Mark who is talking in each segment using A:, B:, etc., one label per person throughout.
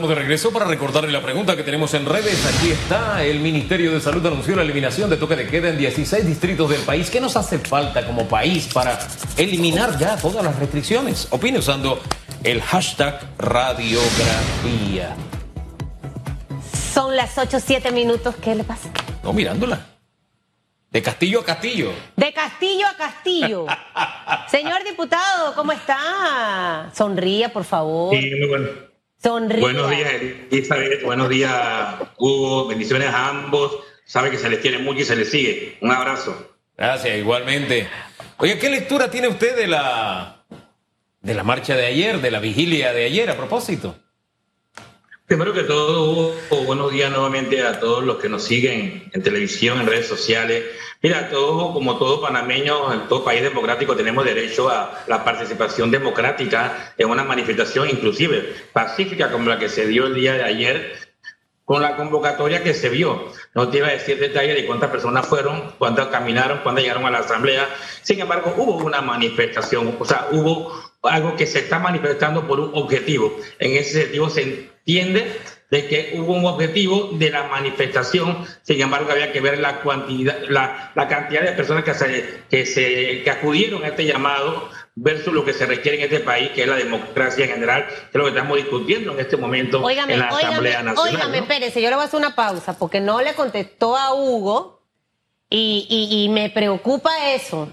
A: Estamos de regreso para recordarle la pregunta que tenemos en redes. Aquí está. El Ministerio de Salud anunció la eliminación de toque de queda en 16 distritos del país. ¿Qué nos hace falta como país para eliminar ya todas las restricciones? Opine usando el hashtag radiografía.
B: Son las 8, 7 minutos. ¿Qué le pasa?
A: No, mirándola. De castillo a castillo.
B: De castillo a castillo. Señor diputado, ¿cómo está? Sonría, por favor.
C: Sí, muy bueno.
B: Sonríe.
C: Buenos días, Elizabeth. Buenos días, Hugo. Bendiciones a ambos. Sabe que se les quiere mucho y se les sigue. Un abrazo.
A: Gracias, igualmente. Oye, ¿qué lectura tiene usted de la de la marcha de ayer, de la vigilia de ayer a propósito?
C: Primero que todo, Hugo, buenos días nuevamente a todos los que nos siguen en televisión, en redes sociales. Mira, todos, como todo panameño, en todo país democrático, tenemos derecho a la participación democrática en una manifestación, inclusive pacífica, como la que se dio el día de ayer, con la convocatoria que se vio. No te iba a decir detalles de cuántas personas fueron, cuántas caminaron, cuántas llegaron a la asamblea. Sin embargo, hubo una manifestación, o sea, hubo algo que se está manifestando por un objetivo. En ese sentido, se entiende de que hubo un objetivo de la manifestación, sin embargo había que ver la cantidad, la, la cantidad de personas que, se, que, se, que acudieron a este llamado versus lo que se requiere en este país, que es la democracia en general, que es lo que estamos discutiendo en este momento
B: óigame,
C: en la Asamblea
B: óigame,
C: Nacional.
B: Óigame,
C: ¿no?
B: Pérez, yo le voy a hacer una pausa porque no le contestó a Hugo y, y, y me preocupa eso.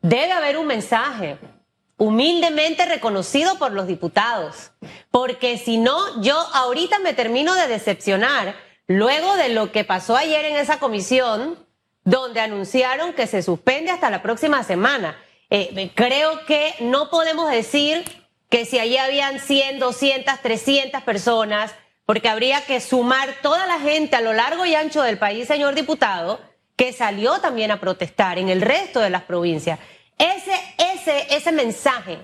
B: Debe haber un mensaje humildemente reconocido por los diputados. Porque si no, yo ahorita me termino de decepcionar luego de lo que pasó ayer en esa comisión, donde anunciaron que se suspende hasta la próxima semana. Eh, creo que no podemos decir que si allí habían 100, 200, 300 personas, porque habría que sumar toda la gente a lo largo y ancho del país, señor diputado, que salió también a protestar en el resto de las provincias. Ese, ese, ese mensaje,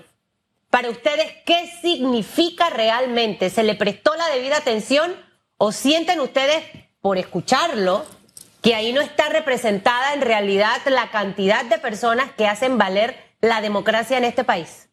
B: para ustedes, ¿qué significa realmente? ¿Se le prestó la debida atención o sienten ustedes, por escucharlo, que ahí no está representada en realidad la cantidad de personas que hacen valer la democracia en este país?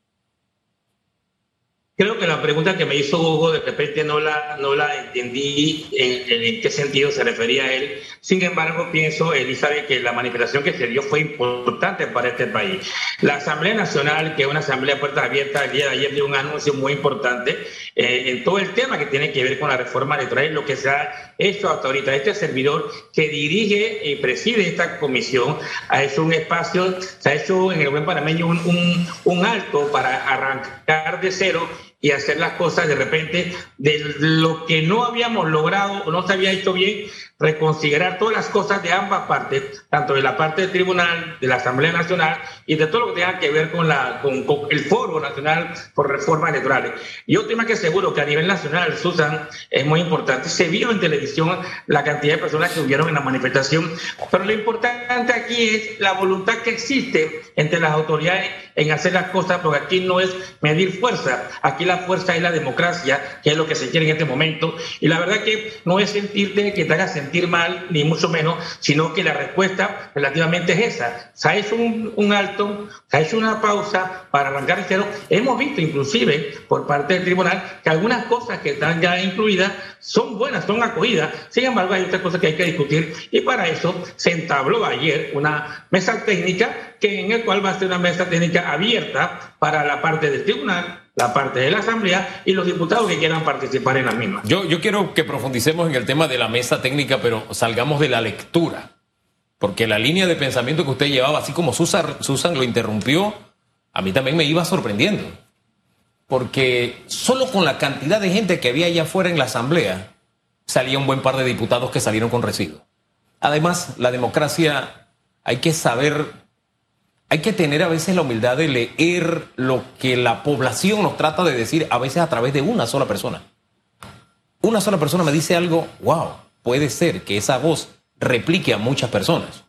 C: Creo que la pregunta que me hizo Hugo de repente no la, no la entendí en, en, qué sentido se refería a él. Sin embargo, pienso, Elizabeth, que la manifestación que se dio fue importante para este país. La Asamblea Nacional, que es una asamblea puertas abiertas, el día de ayer dio un anuncio muy importante eh, en todo el tema que tiene que ver con la reforma electoral, lo que se ha hecho hasta ahorita. Este servidor que dirige y preside esta comisión ha hecho un espacio, se ha hecho en el buen panameño un, un, un alto para arrancar de cero y hacer las cosas de repente de lo que no habíamos logrado o no se había hecho bien, reconsiderar todas las cosas de ambas partes, tanto de la parte del Tribunal, de la Asamblea Nacional y de todo lo que tenga que ver con, la, con, con el Foro Nacional por Reformas Electorales. Y otro tema que seguro que a nivel nacional, Susan, es muy importante. Se vio en televisión la cantidad de personas que hubieron en la manifestación, pero lo importante aquí es la voluntad que existe entre las autoridades en hacer las cosas, porque aquí no es medir fuerza, aquí la fuerza es la democracia, que es lo que se quiere en este momento. Y la verdad que no es sentirte que te haga sentir mal, ni mucho menos, sino que la respuesta relativamente es esa. Se ha hecho un, un alto, se ha hecho una pausa para arrancar el cero. Hemos visto inclusive por parte del tribunal que algunas cosas que están ya incluidas son buenas, son acogidas. Sin embargo, hay otras cosas que hay que discutir y para eso se entabló ayer una mesa técnica que en el cual va a ser una mesa técnica abierta para la parte del tribunal, la parte de la Asamblea y los diputados que quieran participar en la misma.
A: Yo, yo quiero que profundicemos en el tema de la mesa técnica, pero salgamos de la lectura. Porque la línea de pensamiento que usted llevaba, así como Susan, Susan lo interrumpió, a mí también me iba sorprendiendo. Porque solo con la cantidad de gente que había allá afuera en la Asamblea, salía un buen par de diputados que salieron con residuos. Además, la democracia hay que saber, hay que tener a veces la humildad de leer lo que la población nos trata de decir, a veces a través de una sola persona. Una sola persona me dice algo, wow, puede ser que esa voz replique a muchas personas.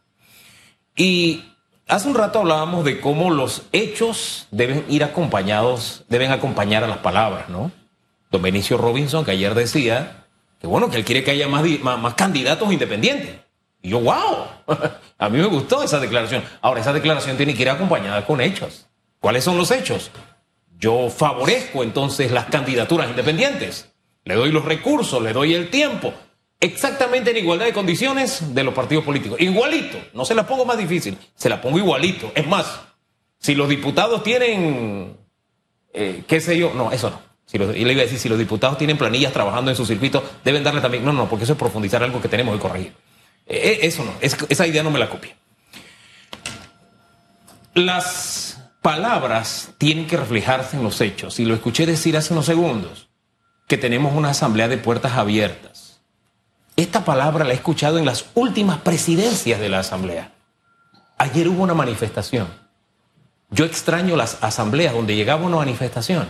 A: Y hace un rato hablábamos de cómo los hechos deben ir acompañados, deben acompañar a las palabras, ¿no? Don Benicio Robinson, que ayer decía que bueno, que él quiere que haya más, más, más candidatos independientes. Y yo, wow, a mí me gustó esa declaración. Ahora, esa declaración tiene que ir acompañada con hechos. ¿Cuáles son los hechos? Yo favorezco entonces las candidaturas independientes. le doy los recursos, le doy el tiempo. Exactamente en igualdad de condiciones de los partidos políticos. Igualito, no se la pongo más difícil, se la pongo igualito. Es más, si los diputados tienen, eh, qué sé yo, no, eso no. Si los, y le iba a decir, si los diputados tienen planillas trabajando en su circuito, deben darle también. No, no, porque eso es profundizar algo que tenemos que corregir. Eh, eh, eso no, esa idea no me la copie. Las palabras tienen que reflejarse en los hechos. Y lo escuché decir hace unos segundos, que tenemos una asamblea de puertas abiertas. Esta palabra la he escuchado en las últimas presidencias de la asamblea. Ayer hubo una manifestación. Yo extraño las asambleas donde llegaba una manifestación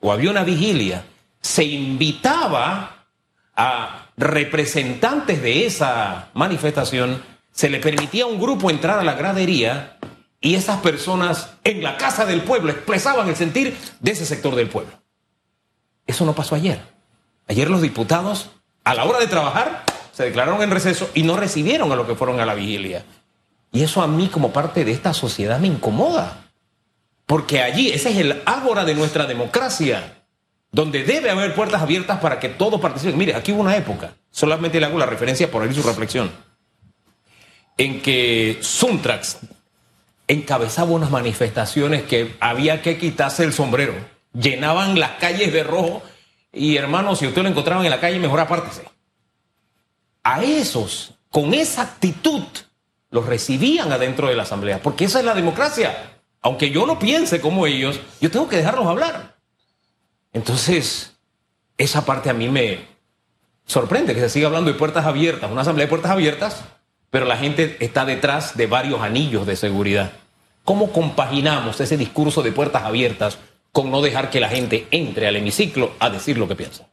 A: o había una vigilia. Se invitaba a representantes de esa manifestación, se le permitía a un grupo entrar a la gradería y esas personas en la casa del pueblo expresaban el sentir de ese sector del pueblo. Eso no pasó ayer. Ayer los diputados, a la hora de trabajar, se declararon en receso y no recibieron a los que fueron a la vigilia. Y eso a mí como parte de esta sociedad me incomoda. Porque allí, ese es el ágora de nuestra democracia, donde debe haber puertas abiertas para que todos participen. Mire, aquí hubo una época, solamente le hago la referencia por ahí su reflexión, en que Suntrax encabezaba unas manifestaciones que había que quitarse el sombrero. Llenaban las calles de rojo y hermanos, si usted lo encontraban en la calle, mejor apártese. A esos, con esa actitud, los recibían adentro de la asamblea, porque esa es la democracia. Aunque yo no piense como ellos, yo tengo que dejarlos hablar. Entonces, esa parte a mí me sorprende que se siga hablando de puertas abiertas, una asamblea de puertas abiertas, pero la gente está detrás de varios anillos de seguridad. ¿Cómo compaginamos ese discurso de puertas abiertas con no dejar que la gente entre al hemiciclo a decir lo que piensa?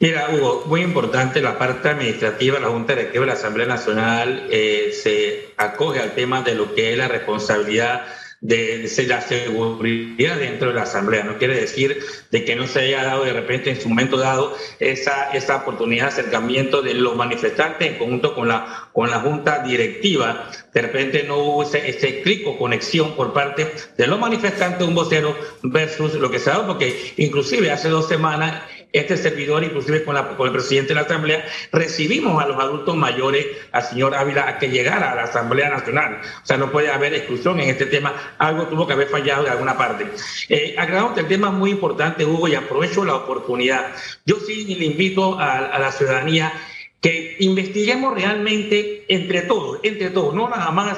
C: Mira, Hugo, muy importante la parte administrativa, la Junta Directiva de la Asamblea Nacional eh, se acoge al tema de lo que es la responsabilidad de, la seguridad dentro de la Asamblea. No quiere decir de que no se haya dado de repente en su momento dado esa, esa oportunidad de acercamiento de los manifestantes en conjunto con la, con la Junta Directiva. De repente no hubo ese, ese clic o conexión por parte de los manifestantes, un vocero versus lo que se ha dado, porque inclusive hace dos semanas este servidor, inclusive con, la, con, el presidente de la Asamblea, recibimos a los adultos mayores, al señor Ávila, a que llegara a la Asamblea Nacional. O sea, no puede haber exclusión en este tema. Algo tuvo que haber fallado de alguna parte. Eh, que el tema es muy importante, Hugo, y aprovecho la oportunidad. Yo sí le invito a, a la ciudadanía que investiguemos realmente entre todos, entre todos, no nada más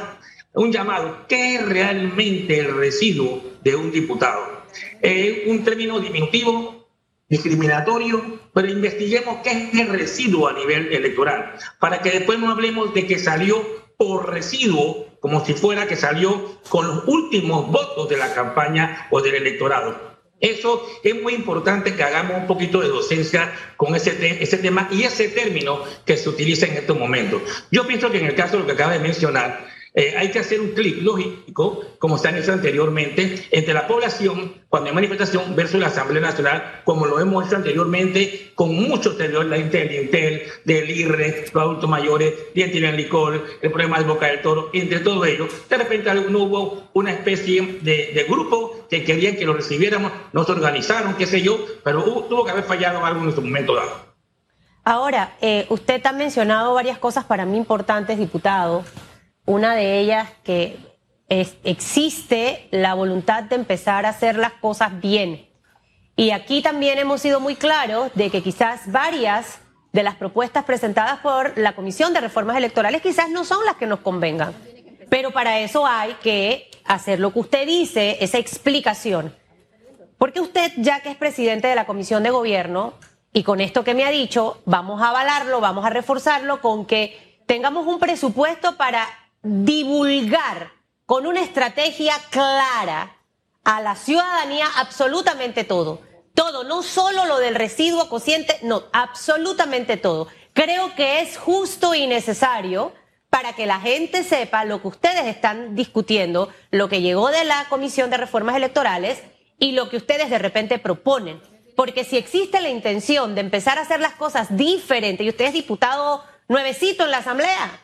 C: un llamado, ¿qué es realmente el residuo de un diputado? Es un término diminutivo discriminatorio, pero investiguemos qué es el residuo a nivel electoral, para que después no hablemos de que salió por residuo, como si fuera que salió con los últimos votos de la campaña o del electorado. Eso es muy importante que hagamos un poquito de docencia con ese, ese tema y ese término que se utiliza en estos momentos. Yo pienso que en el caso de lo que acaba de mencionar, eh, hay que hacer un clic lógico, como se han hecho anteriormente, entre la población cuando hay manifestación versus la Asamblea Nacional, como lo hemos hecho anteriormente con muchos de la Intel, Intel, del IRRE, los adultos mayores, de Licor, el problema de Boca del Toro, entre todo ello. De repente no hubo una especie de, grupo que querían que lo recibiéramos, nos organizaron, qué sé yo, pero tuvo que haber fallado algo en su momento dado.
B: Ahora, eh, usted ha mencionado varias cosas para mí importantes, diputado. Una de ellas que existe la voluntad de empezar a hacer las cosas bien. Y aquí también hemos sido muy claros de que quizás varias de las propuestas presentadas por la Comisión de Reformas Electorales quizás no son las que nos convengan. Pero para eso hay que hacer lo que usted dice, esa explicación. Porque usted, ya que es presidente de la Comisión de Gobierno, y con esto que me ha dicho, vamos a avalarlo, vamos a reforzarlo con que tengamos un presupuesto para divulgar con una estrategia clara a la ciudadanía absolutamente todo. Todo, no solo lo del residuo cociente, no, absolutamente todo. Creo que es justo y necesario para que la gente sepa lo que ustedes están discutiendo, lo que llegó de la Comisión de Reformas Electorales y lo que ustedes de repente proponen. Porque si existe la intención de empezar a hacer las cosas diferentes, y usted es diputado nuevecito en la Asamblea,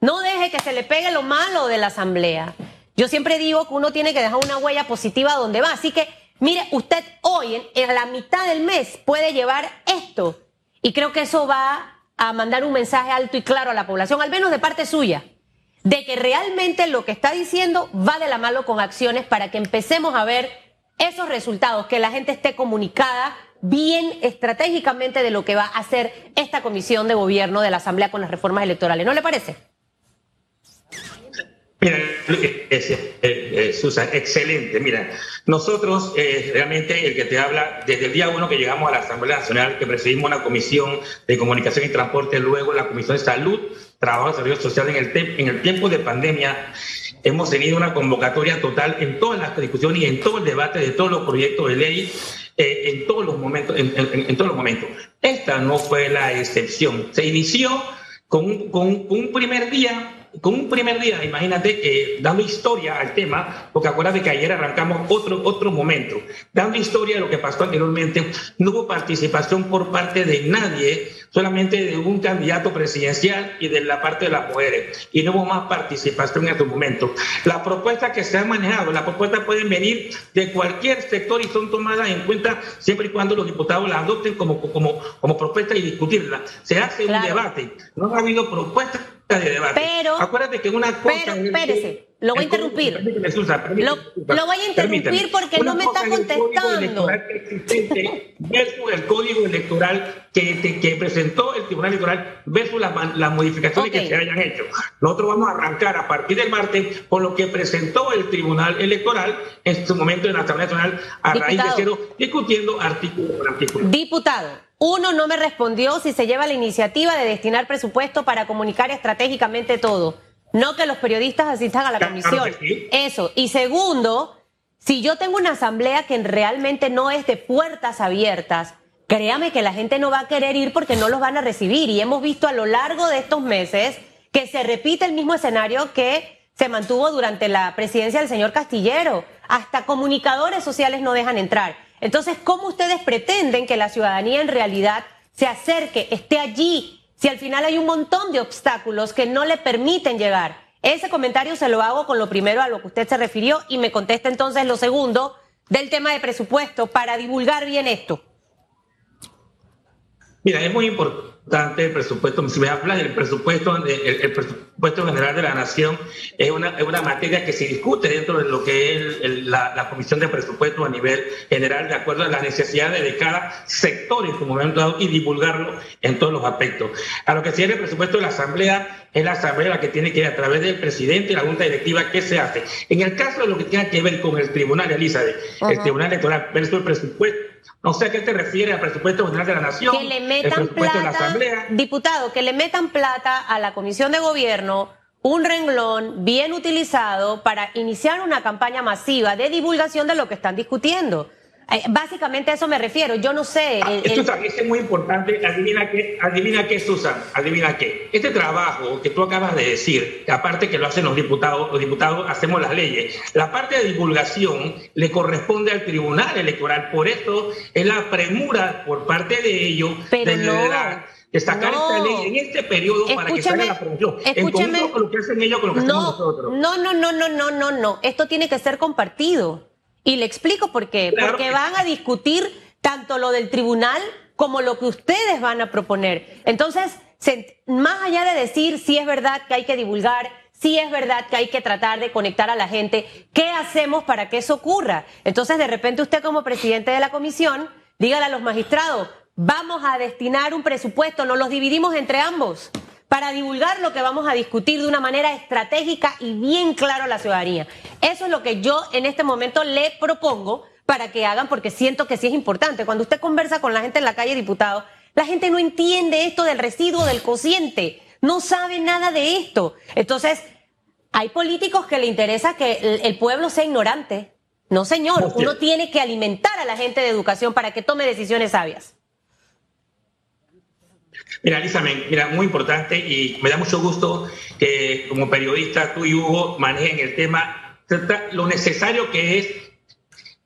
B: no deje que se le pegue lo malo de la asamblea. Yo siempre digo que uno tiene que dejar una huella positiva donde va. Así que mire, usted hoy, en, la mitad del mes, puede llevar esto. Y creo que eso va a mandar un mensaje alto y claro a la población, al menos de parte suya, de que realmente lo que está diciendo va de la mano con acciones para que empecemos a ver esos resultados, que la gente esté comunicada bien estratégicamente de lo que va a hacer esta comisión de gobierno de la Asamblea con las reformas electorales. ¿No le parece?
C: Mira, Susan, excelente. Mira, nosotros eh, realmente el que te habla, desde el día uno que llegamos a la Asamblea Nacional, que presidimos una comisión de comunicación y transporte, luego la comisión de salud, trabajo y servicios sociales en el, en el tiempo de pandemia, hemos tenido una convocatoria total en todas las discusiones y en todo el debate de todos los proyectos de ley eh, en todos los momentos. En, en, todos los momentos. Esta no fue la excepción. Se inició con, con un primer día con un primer día, imagínate, que dando historia al tema, porque acuérdate que ayer arrancamos otro, otro momento, dando historia de lo que pasó anteriormente, no hubo participación por parte de nadie, solamente de un candidato presidencial y de la parte de las mujeres, y no hubo más participación en estos momentos. Las propuestas que se han manejado, las propuestas pueden venir de cualquier sector y son tomadas en cuenta siempre y cuando los diputados las adopten como, como, como propuesta y discutirla. Se hace un debate, no ha habido propuestas
B: pero,
C: acuérdate que una cosa.
B: Pero, espérese, lo voy a interrumpir. lo, voy a interrumpir porque no me está contestando.
C: versus el código electoral que, que, presentó el Tribunal Electoral versus las, modificaciones que se hayan hecho. Nosotros vamos a arrancar a partir del martes con lo que presentó el Tribunal Electoral en su momento en la Asamblea Nacional a raíz de cero, discutiendo artículo por artículo.
B: Diputado. Uno no me respondió si se lleva la iniciativa de destinar presupuesto para comunicar estratégicamente todo. No que los periodistas asistan a la comisión. Eso. Y segundo, si yo tengo una asamblea que realmente no es de puertas abiertas, créame que la gente no va a querer ir porque no los van a recibir. Y hemos visto a lo largo de estos meses que se repite el mismo escenario que se mantuvo durante la presidencia del señor Castillero. Hasta comunicadores sociales no dejan entrar. Entonces, ¿cómo ustedes pretenden que la ciudadanía en realidad se acerque, esté allí, si al final hay un montón de obstáculos que no le permiten llegar? Ese comentario se lo hago con lo primero a lo que usted se refirió y me contesta entonces lo segundo del tema de presupuesto para divulgar bien esto.
C: Mira, es muy importante el presupuesto. Si me hablas del presupuesto, el, presupuesto general de la Nación, es una, es una materia que se discute dentro de lo que es la, Comisión de Presupuestos a nivel general, de acuerdo a las necesidades de cada sector en su momento dado y divulgarlo en todos los aspectos. A lo que se el presupuesto de la Asamblea, es la Asamblea la que tiene que ir a través del presidente y la Junta Directiva, ¿qué se hace? En el caso de lo que tenga que ver con el Tribunal, Elizabeth, el Tribunal Electoral versus el presupuesto, no sé a qué te refieres al presupuesto general de la Nación.
B: Que le metan plata, diputado, que le metan plata a la Comisión de Gobierno, un renglón bien utilizado para iniciar una campaña masiva de divulgación de lo que están discutiendo. Básicamente a eso me refiero. Yo no sé.
C: Esto es muy importante. Adivina qué, adivina qué, Susan. Adivina qué. Este trabajo que tú acabas de decir, aparte que lo hacen los diputados, los diputados hacemos las leyes. La parte de divulgación le corresponde al Tribunal Electoral. Por eso es la premura por parte de ellos
B: Pero
C: de, sacar esta ley en este periodo para que salga la promoción.
B: Escúcheme.
C: con lo que hacen ellos, con lo que hacemos nosotros.
B: No, no, no, no, no, no, no. Esto tiene que ser compartido. Y le explico por qué. Porque van a discutir tanto lo del tribunal como lo que ustedes van a proponer. Entonces, más allá de decir si es verdad que hay que divulgar, si es verdad que hay que tratar de conectar a la gente, ¿qué hacemos para que eso ocurra? Entonces, de repente usted como presidente de la comisión, dígale a los magistrados, vamos a destinar un presupuesto, nos los dividimos entre ambos para divulgar lo que vamos a discutir de una manera estratégica y bien claro a la ciudadanía. Eso es lo que yo en este momento le propongo para que hagan, porque siento que sí es importante. Cuando usted conversa con la gente en la calle, diputado, la gente no entiende esto del residuo del cociente, no sabe nada de esto. Entonces, hay políticos que le interesa que el pueblo sea ignorante. No, señor, uno tiene que alimentar a la gente de educación para que tome decisiones sabias.
C: Mira, Lisa, mira, muy importante y me da mucho gusto que como periodista tú y Hugo manejen el tema, lo necesario que es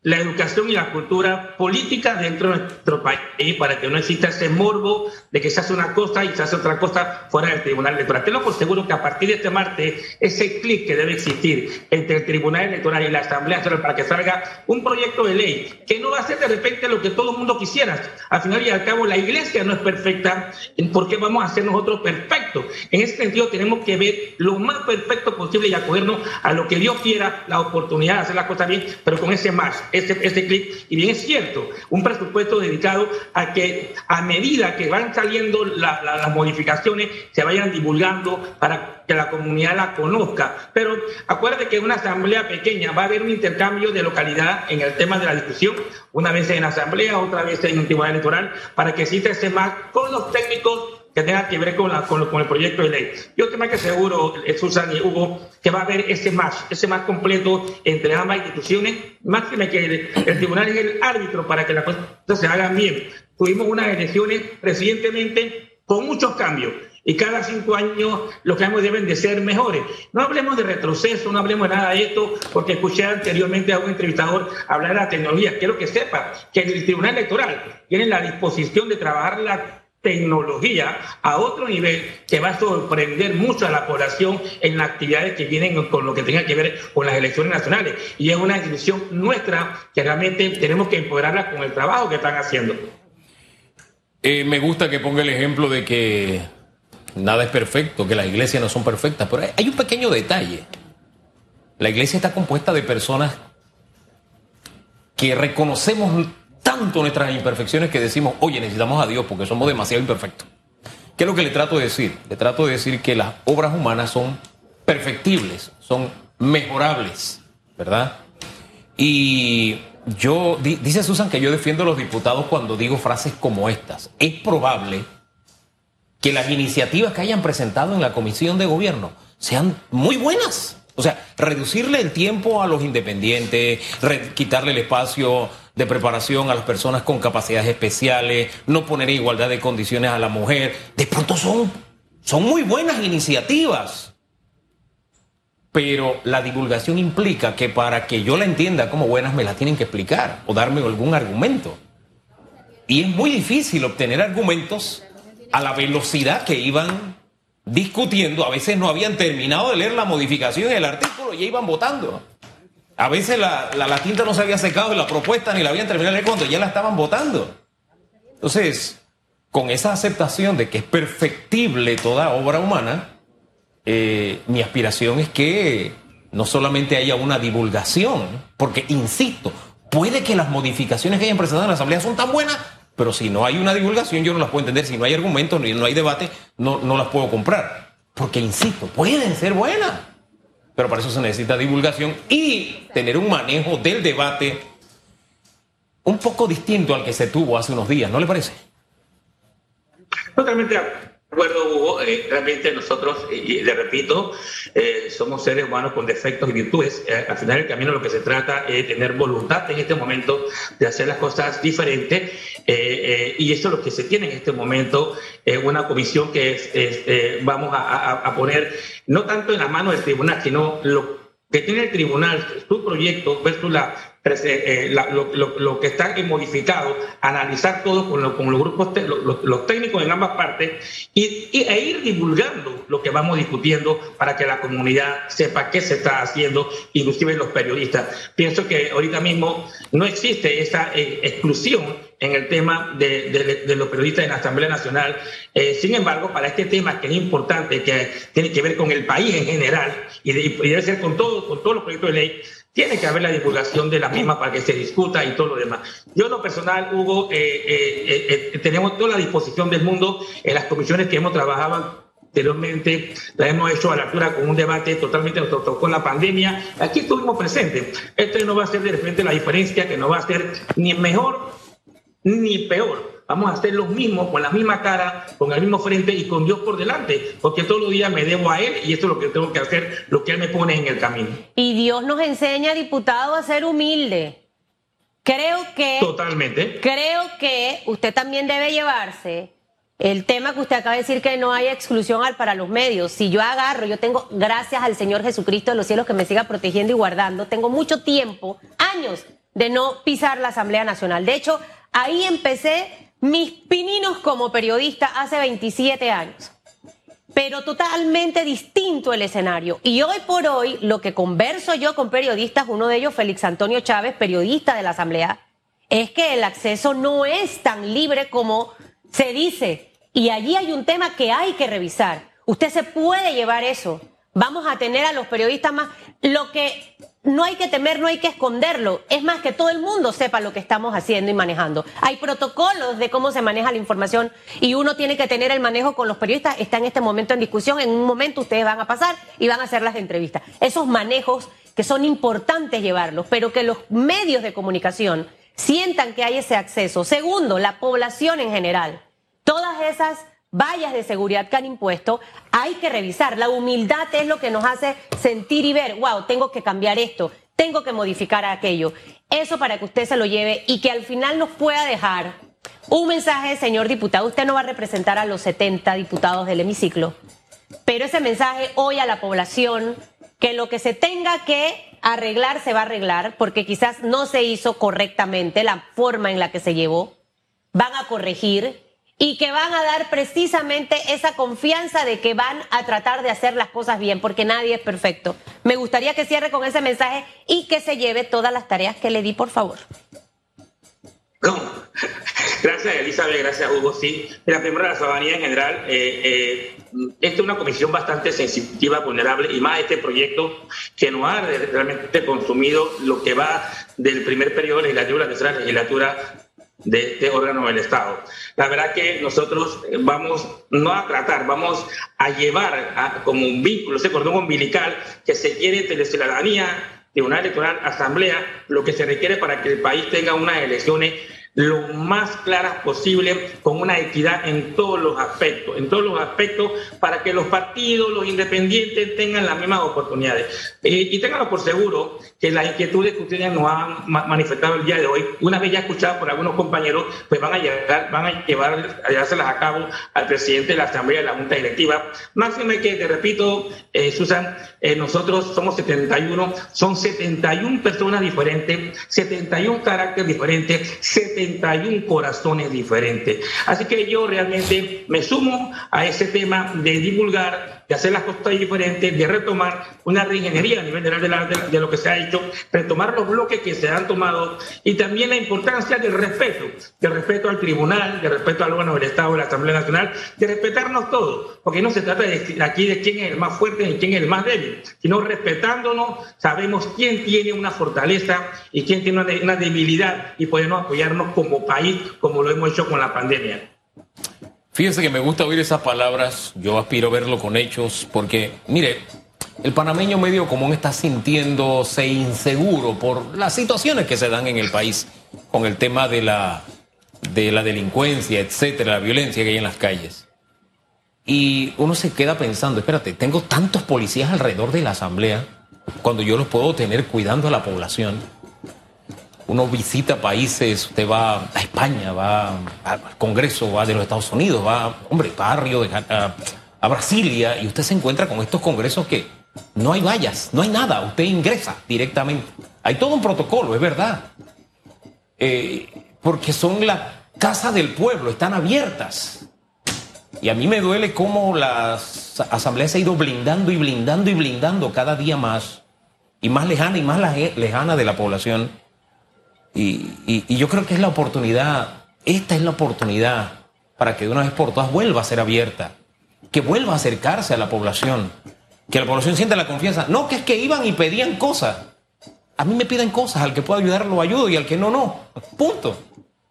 C: la educación y la cultura política dentro de nuestro país para que no exista ese morbo de que se hace una cosa y se hace otra cosa fuera del Tribunal Electoral. Tengo por seguro que a partir de este martes ese clic que debe existir entre el Tribunal Electoral y la Asamblea Nacional para que salga un proyecto de ley que no va a ser de repente lo que todo el mundo quisiera. Al final y al cabo la iglesia no es perfecta, ¿por qué vamos a ser nosotros perfectos? En ese sentido tenemos que ver lo más perfecto posible y acogernos a lo que Dios quiera, la oportunidad de hacer las cosas bien, pero con ese más, ese, ese clic. Y bien es cierto, un presupuesto dedicado a que a medida que van saliendo las modificaciones se vayan divulgando para que la comunidad la conozca. Pero acuérdate que en una asamblea pequeña va a haber un intercambio de localidad en el tema de la discusión, una vez en asamblea, otra vez en un tribunal electoral, para que exista ese más con los técnicos que tenga que ver con, la, con, el proyecto de ley. Yo estoy más que seguro, eh, Susan y Hugo, que va a haber ese más, ese más completo entre ambas instituciones, más que el, el tribunal es el árbitro para que las cosas se hagan bien. Tuvimos unas elecciones recientemente con muchos cambios y cada cinco años los cambios deben de ser mejores. No hablemos de retroceso, no hablemos de nada de esto, porque escuché anteriormente a un entrevistador hablar de la tecnología. Quiero que sepa que el Tribunal Electoral tiene la disposición de trabajar tecnología a otro nivel que va a sorprender mucho a la población en las actividades que vienen con lo que tenga que ver con las elecciones nacionales. Y es una institución nuestra que realmente tenemos que empoderarla con el trabajo que están haciendo.
A: Eh, me gusta que ponga el ejemplo de que nada es perfecto, que las iglesias no son perfectas, pero hay un pequeño detalle. La iglesia está compuesta de personas que reconocemos tanto nuestras imperfecciones que decimos, oye, necesitamos a Dios porque somos demasiado imperfectos. ¿Qué es lo que le trato de decir? Le trato de decir que las obras humanas son perfectibles, son mejorables, ¿verdad? Y yo, dice Susan que yo defiendo a los diputados cuando digo frases como estas. Es probable que las iniciativas que hayan presentado en la comisión de gobierno sean muy buenas. O sea, reducirle el tiempo a los independientes, quitarle el espacio de preparación a las personas con capacidades especiales, no poner igualdad de condiciones a la mujer. De pronto son, son muy buenas iniciativas. Pero la divulgación implica que para que yo la entienda como buenas me la tienen que explicar o darme algún argumento. Y es muy difícil obtener argumentos a la velocidad que iban discutiendo. A veces no habían terminado de leer la modificación del artículo y ya iban votando. A veces la, la, tinta no se había secado y la propuesta ni la habían terminado cuando ya la estaban votando. Entonces, con esa aceptación de que es perfectible toda obra humana, eh, mi aspiración es que no solamente haya una divulgación, porque, insisto, puede que las modificaciones que hayan presentado en la Asamblea son tan buenas, pero si no hay una divulgación yo no las puedo entender, si no hay argumentos, no hay debate, no, no las puedo comprar. Porque, insisto, pueden ser buenas pero para eso se necesita divulgación y tener un manejo del debate un poco distinto al que se tuvo hace unos días, ¿no le parece?
C: Totalmente acuerdo, Hugo. Eh, realmente nosotros, y le repito, eh, somos seres humanos con defectos y virtudes. Eh, al final del camino lo que se trata es tener voluntad en este momento de hacer las cosas diferentes y eso es lo que se tiene en este momento, una comisión que es, vamos a, poner no tanto en la mano del tribunal, sino lo que tiene el tribunal, su proyecto versus la, eh, lo, que está modificado, analizar todo con, los grupos, los, técnicos en ambas partes y, e ir divulgando lo que vamos discutiendo para que la comunidad sepa qué se está haciendo, inclusive los periodistas. Pienso que ahorita mismo no existe esa eh, exclusión en el tema de, los periodistas en la Asamblea Nacional. Eh, sin embargo, para este tema que es importante, que tiene que ver con el país en general y, debe ser con, todo, con todos los proyectos de ley, tiene que haber la divulgación de la misma para que se discuta y todo lo demás. Yo, en lo personal, Hugo, eh, eh, tenemos toda la disposición del mundo en las comisiones que hemos trabajado anteriormente, la hemos hecho a la altura con un debate totalmente nos con la pandemia. Aquí estuvimos presentes. Esto no va a ser de repente la diferencia, que no va a ser ni mejor ni peor. Vamos a hacer lo mismo, con la misma cara, con el mismo frente y con Dios por delante, porque todos los días me debo a Él y esto es lo que tengo que hacer, lo que Él me pone en el camino.
B: Y Dios nos enseña, diputado, a ser humilde. Creo que.
C: Totalmente.
B: Creo que usted también debe llevarse el tema que usted acaba de decir que no hay exclusión para los medios. Si yo agarro, yo tengo, gracias al Señor Jesucristo de los cielos que me siga protegiendo y guardando, tengo mucho tiempo, años de no pisar la Asamblea Nacional. De hecho, ahí empecé mis pininos como periodista hace 27 años. Pero totalmente distinto el escenario. Y hoy por hoy, lo que converso yo con periodistas, uno de ellos, Félix Antonio Chávez, periodista de la Asamblea, es que el acceso no es tan libre como se dice. Y allí hay un tema que hay que revisar. Usted se puede llevar eso. Vamos a tener a los periodistas más. Lo que no hay que temer, no hay que esconderlo. Es más que todo el mundo sepa lo que estamos haciendo y manejando. Hay protocolos de cómo se maneja la información y uno tiene que tener el manejo con los periodistas. Está en este momento en discusión. En un momento ustedes van a pasar y van a hacer las entrevistas. Esos manejos que son importantes llevarlos, pero que los medios de comunicación sientan que hay ese acceso. Segundo, la población en general. Todas esas vallas de seguridad que han impuesto, hay que revisar. La humildad es lo que nos hace sentir y ver, wow, tengo que cambiar esto, tengo que modificar aquello. Eso para que usted se lo lleve y que al final nos pueda dejar un mensaje, señor diputado. Usted no va a representar a los 70 diputados del hemiciclo, pero ese mensaje hoy a la población, que lo que se tenga que arreglar se va a arreglar, porque quizás no se hizo correctamente la forma en la que se llevó, van a corregir y que van a dar precisamente esa confianza de que van a tratar de hacer las cosas bien, porque nadie es perfecto. Me gustaría que cierre con ese mensaje y que se lleve todas las tareas que le di, por favor.
C: Gracias, Elizabeth. Gracias, Hugo. Sí, la primera, la ciudadanía en general. Eh, eh, esta es una comisión bastante sensitiva, vulnerable, y más este proyecto que no ha realmente consumido lo que va del primer periodo legislativo a la tercera legislatura de este órgano del Estado. La verdad que nosotros vamos no a tratar, vamos a llevar como un vínculo, ese cordón umbilical que se quiere entre ciudadanía, Tribunal Electoral, Asamblea, lo que se requiere para que el país tenga unas elecciones lo más claras posible, con una equidad en todos los aspectos, en todos los aspectos, para que los partidos, los independientes tengan las mismas oportunidades. Eh, y ténganlo por seguro que las inquietudes que ustedes nos han manifestado el día de hoy, una vez ya escuchadas por algunos compañeros, pues van a llegar, van a llevar, a llevárselas a cabo al presidente de la Asamblea de la Junta Directiva. Máxime que, te repito, eh, Susan, eh, nosotros somos 71, son 71 personas diferentes, 71 caracteres diferentes, 71 71 corazones diferentes. Así que yo realmente me sumo a ese tema de divulgar, de hacer las cosas diferentes, de retomar una reingeniería a nivel general de, de, lo que se ha hecho, retomar los bloques que se han tomado y también la importancia del respeto, del respeto al tribunal, del respeto al órgano del Estado, de la Asamblea Nacional, de respetarnos todos, porque no se trata de aquí de quién es el más fuerte ni quién es el más débil, sino respetándonos, sabemos quién tiene una fortaleza y quién tiene una, una debilidad y podemos apoyarnos como país, como lo hemos hecho con la pandemia.
A: Fíjense que me gusta oír esas palabras, yo aspiro a verlo con hechos, porque, mire, el panameño medio común está sintiéndose inseguro por las situaciones que se dan en el país con el tema de la, de la delincuencia, etcétera, la violencia que hay en las calles. Y uno se queda pensando, espérate, tengo tantos policías alrededor de la asamblea cuando yo los puedo tener cuidando a la población uno visita países, usted va a España, va al Congreso, va de los Estados Unidos, va, hombre, va a a Brasilia y usted se encuentra con estos congresos que no hay vallas, no hay nada, usted ingresa directamente. Hay todo un protocolo, es verdad. Eh, porque son la casa del pueblo, están abiertas. Y a mí me duele cómo la asamblea se ha ido blindando y blindando y blindando cada día más, y más lejana y más lejana de la población. Y, yo creo que es la oportunidad, esta es la oportunidad para que de una vez por todas vuelva a ser abierta, que vuelva a acercarse a la población, que la población sienta la confianza. No, que es que iban y pedían cosas. A mí me piden cosas, al que pueda ayudar lo ayudo y al que no, no. Punto.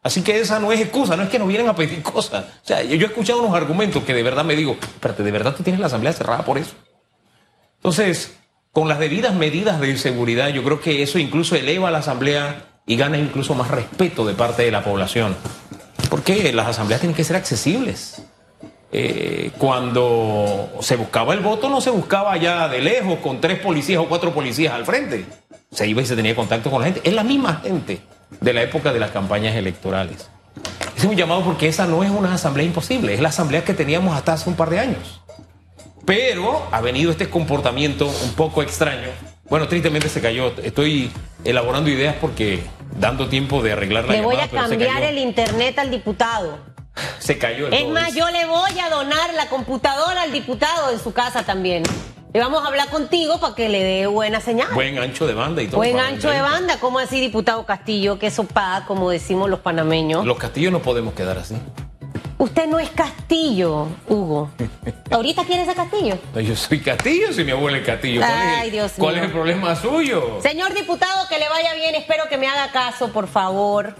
A: Así que esa no es excusa, no es que nos vienen a pedir cosas. O sea, yo he escuchado unos argumentos que de verdad me digo, espérate, ¿de verdad tú tienes la asamblea cerrada por eso? Entonces, con las debidas medidas de seguridad, yo creo que eso incluso eleva a la asamblea y gana incluso más respeto de parte de la población. Porque las asambleas tienen que ser accesibles. Eh, cuando se buscaba el voto no se buscaba ya de lejos con tres policías o cuatro policías al frente. Se iba y se tenía contacto con la gente. Es la misma gente de la época de las campañas electorales. Es un llamado porque esa no es una asamblea imposible, es la asamblea que teníamos hasta hace un par de años. Pero ha venido este comportamiento un poco extraño Bueno, tristemente se cayó. Estoy elaborando ideas porque dando tiempo de arreglar la
B: Le voy a
A: pero
B: cambiar el internet al diputado.
A: Se cayó el
B: Es
A: todo
B: más, yo le voy a donar la computadora al diputado en su casa también. Y vamos a hablar contigo para que le dé buena señal.
A: Buen ancho de banda y todo.
B: Buen ancho de banda, ¿cómo así, diputado Castillo? Que sopa, como decimos los panameños.
A: Los castillos no podemos quedar así.
B: Usted no es Castillo, Hugo. ¿Ahorita quiere ese Castillo?
A: Yo soy Castillo, si mi abuelo es Castillo. ¿Cuál, es,
B: Ay,
A: el,
B: Dios
A: cuál
B: mío.
A: es el problema suyo?
B: Señor diputado, que le vaya bien. Espero que me haga caso, por favor.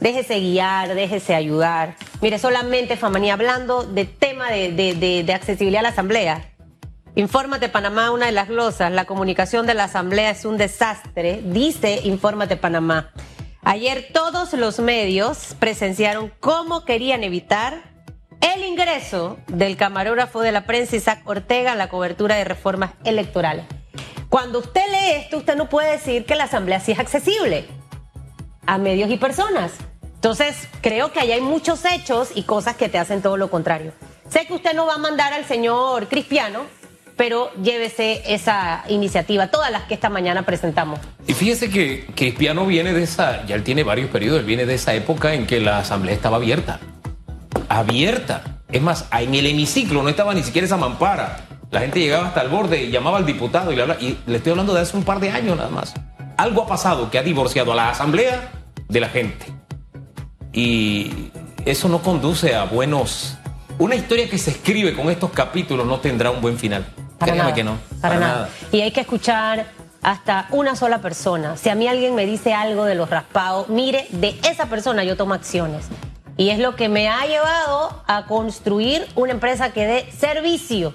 B: Déjese guiar, déjese ayudar. Mire, solamente, Famanía, hablando de tema de, de- de- de accesibilidad a la Asamblea. Infórmate Panamá, una de las glosas. La comunicación de la Asamblea es un desastre, dice Infórmate Panamá. Ayer todos los medios presenciaron cómo querían evitar el ingreso del camarógrafo de la prensa Isaac Ortega en la cobertura de reformas electorales. Cuando usted lee esto, usted no puede decir que la Asamblea sí es accesible a medios y personas. Entonces, creo que ahí hay muchos hechos y cosas que te hacen todo lo contrario. Sé que usted no va a mandar al señor Cristiano, pero llévese esa iniciativa, todas las que esta mañana presentamos.
A: Y fíjese que Cristiano viene de esa, ya él tiene varios periodos, él viene de esa época en que la asamblea estaba abierta. Abierta. Es más, en el hemiciclo no estaba ni siquiera esa mampara. La gente llegaba hasta el borde y llamaba al diputado y le, hablaba- y le estoy hablando de hace un par de años nada más. Algo ha pasado que ha divorciado a la asamblea de la gente. Y eso no conduce a buenos... Una historia que se escribe con estos capítulos no tendrá un buen final.
B: Para
A: Créame
B: nada,
A: que no.
B: Para, nada. Y hay que escuchar hasta una sola persona. Si a mí alguien me dice algo de los raspados, mire, de esa persona yo tomo acciones. Y es lo que me ha llevado a construir una empresa que dé servicio.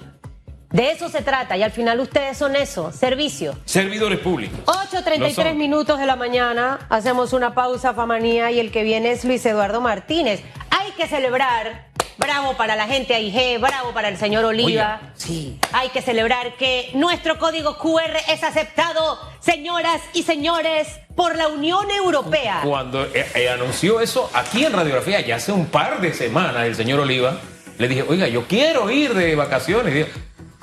B: De eso se trata. Y al final ustedes son eso, servicio.
A: Servidores públicos. Lo
B: 8.33
A: son.
B: minutos de la mañana, hacemos una pausa, Famanía, y el que viene es Luis Eduardo Martínez. Hay que celebrar, bravo para la gente AIG, bravo para el señor Oliva.
A: Sí.
B: Hay que celebrar que nuestro código QR es aceptado, señoras y señores, por la Unión Europea.
A: Cuando eh, eh, anunció eso aquí en Radiografía, ya hace un par de semanas, el señor Oliva, le dije, oiga, yo quiero ir de vacaciones. Y dijo,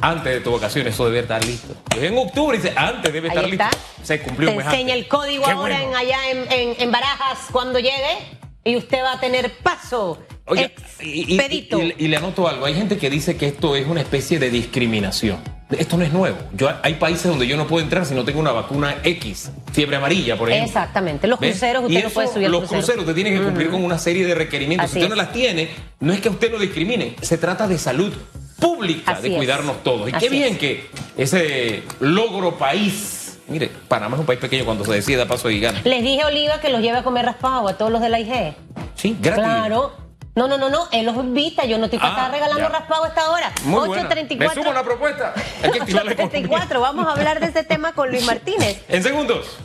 A: antes de tu vacaciones, eso debe estar listo. En octubre, dice, antes debe estar listo. Se cumplió
B: Te
A: un
B: enseña el código
A: Qué
B: ahora
A: bueno.
B: en, allá en, en- en Barajas cuando llegue y usted va a tener paso
A: Oiga, y, y-
B: expedito.
A: y- y le anoto algo. Hay gente que dice que esto es una especie de discriminación. Esto no es nuevo. Yo, hay países donde yo no puedo entrar si no tengo una vacuna X, fiebre amarilla, por ejemplo.
B: Exactamente. Los
A: ¿Ves?
B: cruceros,
A: Y
B: usted no puede subir al
A: Los
B: crucero.
A: cruceros te tienen que cumplir con una serie de requerimientos.
B: Así
A: si usted no las tiene, no es que usted lo discrimine, se trata de salud pública,
B: Así
A: de
B: es.
A: cuidarnos todos. Y
B: Así
A: qué bien
B: es.
A: que ese logro país, mire, Panamá es un país pequeño cuando se decide a paso gana.
B: Les dije a Oliva que los lleve a comer raspado a todos los de la IG.
A: Sí, gratis.
B: Claro. No, no, no, no, él los invita, yo no estoy para
A: Ah,
B: estar regalando
A: ya.
B: raspado a esta hora.
A: Muy buena.
B: 8.34.
A: Me sumo a la propuesta. Hay que activar la economía.
B: 8.34, vamos a hablar de ese tema con Luis Martínez.
A: En segundos.